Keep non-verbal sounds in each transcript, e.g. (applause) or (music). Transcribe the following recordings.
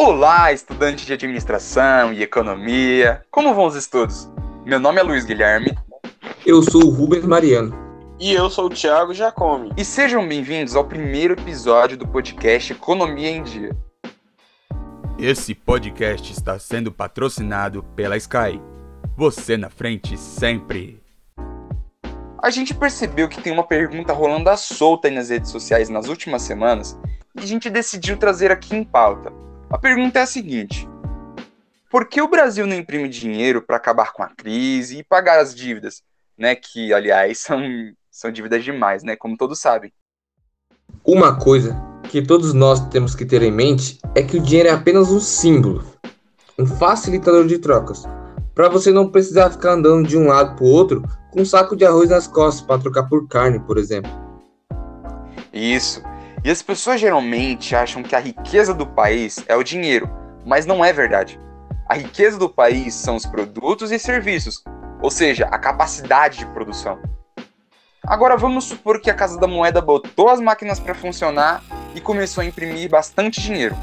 Olá, estudante de administração e economia. Como vão os estudos? Meu nome é Luiz Guilherme. Eu sou o Rubens Mariano. E eu sou o Thiago Jacome. E sejam bem-vindos ao primeiro episódio do podcast Economia em Dia. Esse podcast está sendo patrocinado pela Sky. Você na frente sempre. A gente percebeu que tem uma pergunta rolando à solta aí nas redes sociais nas últimas semanas e a gente decidiu trazer aqui em pauta. A pergunta é a seguinte: Por que o Brasil não imprime dinheiro para acabar com a crise e pagar as dívidas, né, que aliás (laughs) são são dívidas demais, né, como todos sabem. Uma coisa que todos nós temos que ter em mente é que o dinheiro é apenas um símbolo, um facilitador de trocas, para você não precisar ficar andando de um lado para o outro com um saco de arroz nas costas para trocar por carne, por exemplo. Isso. E as pessoas geralmente acham que a riqueza do país é o dinheiro, mas não é verdade. A riqueza do país são os produtos e serviços, ou seja, a capacidade de produção. Agora vamos supor que a Casa da Moeda botou as máquinas para funcionar e começou a imprimir bastante dinheiro.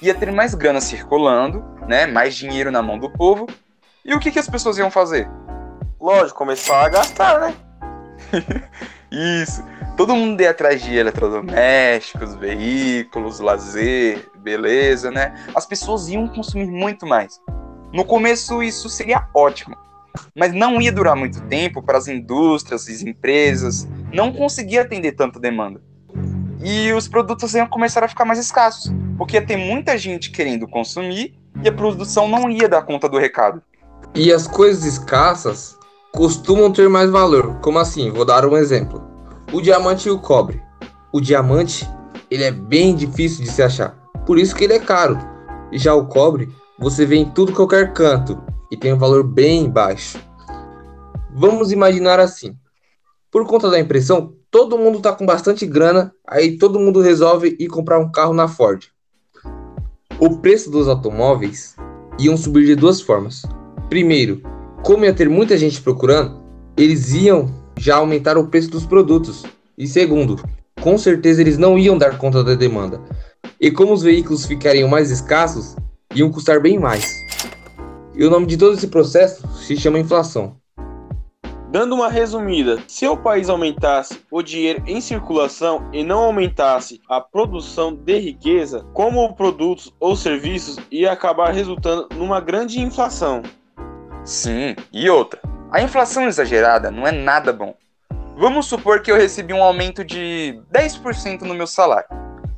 Ia ter mais grana circulando, né, mais dinheiro na mão do povo. E o que, que as pessoas iam fazer? Lógico, começar a gastar, né? (laughs) Isso. Todo mundo ia atrás de eletrodomésticos, veículos, lazer, beleza, né? As pessoas iam consumir muito mais. No começo isso seria ótimo, mas não ia durar muito tempo para as indústrias as empresas não conseguir atender tanta demanda. E os produtos iam começar a ficar mais escassos, porque ia ter muita gente querendo consumir e a produção não ia dar conta do recado. E as coisas escassas costumam ter mais valor. Como assim? Vou dar um exemplo. O diamante e o cobre. O diamante, ele é bem difícil de se achar, por isso que ele é caro. Já o cobre, você vê em tudo qualquer canto e tem um valor bem baixo. Vamos imaginar assim. Por conta da impressão, todo mundo está com bastante grana, aí todo mundo resolve ir comprar um carro na Ford. O preço dos automóveis iam subir de duas formas. Primeiro, como ia ter muita gente procurando, eles iam já aumentar o preço dos produtos. E segundo, com certeza eles não iam dar conta da demanda. E como os veículos ficariam mais escassos, iam custar bem mais. E o nome de todo esse processo se chama inflação. Dando uma resumida, se o país aumentasse o dinheiro em circulação e não aumentasse a produção de riqueza, como produtos ou serviços, ia acabar resultando numa grande inflação. Sim, e outra. A inflação exagerada não é nada bom. Vamos supor que eu recebi um aumento de 10% no meu salário.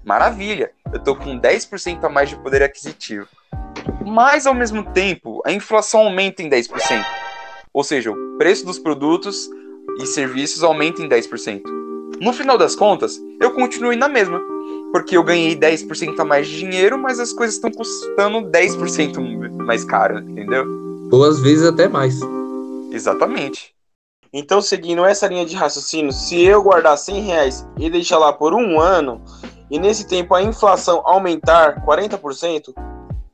Maravilha, eu tô com 10% a mais de poder aquisitivo. Mas ao mesmo tempo, a inflação aumenta em 10%. Ou seja, o preço dos produtos e serviços aumenta em 10%. No final das contas, eu continuei na mesma, porque eu ganhei 10% a mais de dinheiro, mas as coisas estão custando 10% mais caro, entendeu? Ou às vezes até mais. Exatamente. Então, seguindo essa linha de raciocínio, se eu guardar 100 reais e deixar lá por um ano, e nesse tempo a inflação aumentar 40%,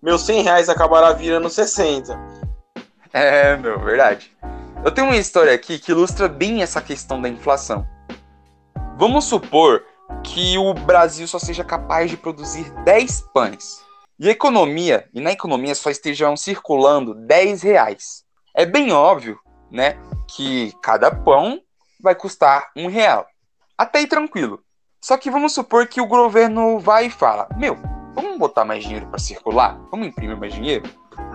meus 100 reais acabará virando 60. É, meu, verdade. Eu tenho uma história aqui que ilustra bem essa questão da inflação. Vamos supor que o Brasil só seja capaz de produzir 10 pães. E economia, e na economia só estejam circulando 10 reais. É bem óbvio, né, que cada pão vai custar um real. Até aí tranquilo. Só que vamos supor que o governo vai e fala: Meu, vamos botar mais dinheiro para circular? Vamos imprimir mais dinheiro?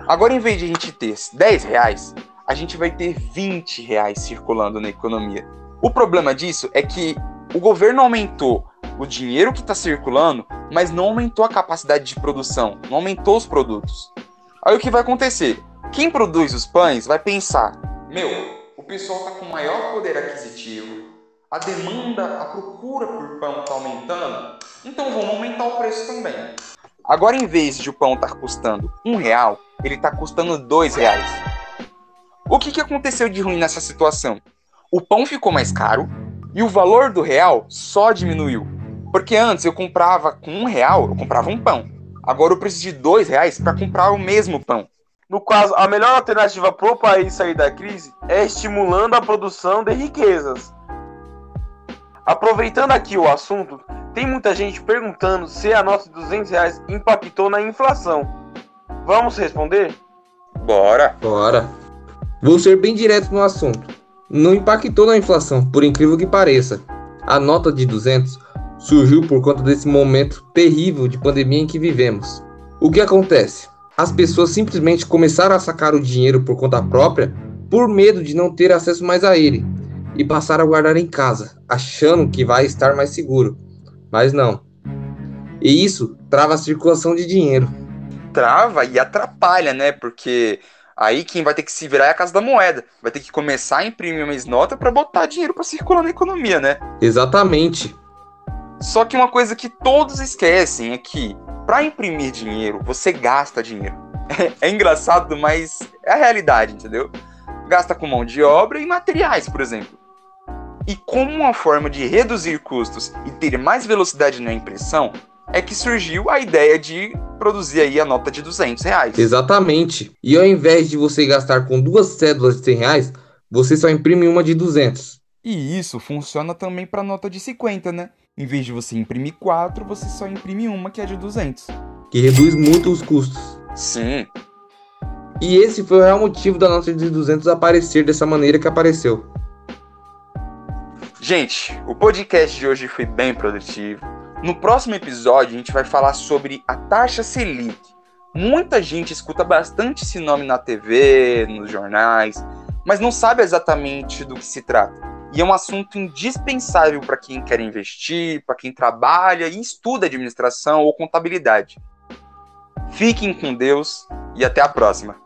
Agora, em vez de a gente ter 10 reais, a gente vai ter 20 reais circulando na economia. O problema disso é que o governo aumentou o dinheiro que está circulando, mas não aumentou a capacidade de produção, não aumentou os produtos. Aí o que vai acontecer? Quem produz os pães vai pensar: meu, o pessoal está com maior poder aquisitivo, a demanda, a procura por pão está aumentando, então vamos aumentar o preço também. Agora, em vez de o pão estar tá custando um real, ele está custando dois reais. O que, que aconteceu de ruim nessa situação? O pão ficou mais caro e o valor do real só diminuiu. Porque antes eu comprava com um real, eu comprava um pão. Agora eu preciso de dois reais para comprar o mesmo pão. No caso, a melhor alternativa para o país sair da crise é estimulando a produção de riquezas. Aproveitando aqui o assunto, tem muita gente perguntando se a nota de 200 reais impactou na inflação. Vamos responder? Bora! Bora. Vou ser bem direto no assunto. Não impactou na inflação, por incrível que pareça. A nota de 200 surgiu por conta desse momento terrível de pandemia em que vivemos. O que acontece? As pessoas simplesmente começaram a sacar o dinheiro por conta própria por medo de não ter acesso mais a ele e passaram a guardar em casa, achando que vai estar mais seguro. Mas não. E isso trava a circulação de dinheiro. Trava e atrapalha, né? Porque aí quem vai ter que se virar é a casa da moeda. Vai ter que começar a imprimir mais nota para botar dinheiro para circular na economia, né? Exatamente. Só que uma coisa que todos esquecem é que para imprimir dinheiro, você gasta dinheiro. É, (laughs) é engraçado, mas é a realidade, entendeu? Gasta com mão de obra e materiais, por exemplo. E como uma forma de reduzir custos e ter mais velocidade na impressão, é que surgiu a ideia de produzir aí a nota de 200 reais. Exatamente. E ao invés de você gastar com duas cédulas de 100 reais, você só imprime uma de 200. E isso funciona também para nota de 50, né? Em vez de você imprimir quatro, você só imprime uma que é de 200. Que reduz muito os custos. Sim. E esse foi o real motivo da nota de 200 aparecer dessa maneira que apareceu. Gente, o podcast de hoje foi bem produtivo. No próximo episódio, a gente vai falar sobre a taxa Selic. Muita gente escuta bastante esse nome na TV, nos jornais, mas não sabe exatamente do que se trata. E é um assunto indispensável para quem quer investir, para quem trabalha e estuda administração ou contabilidade. Fiquem com Deus e até a próxima.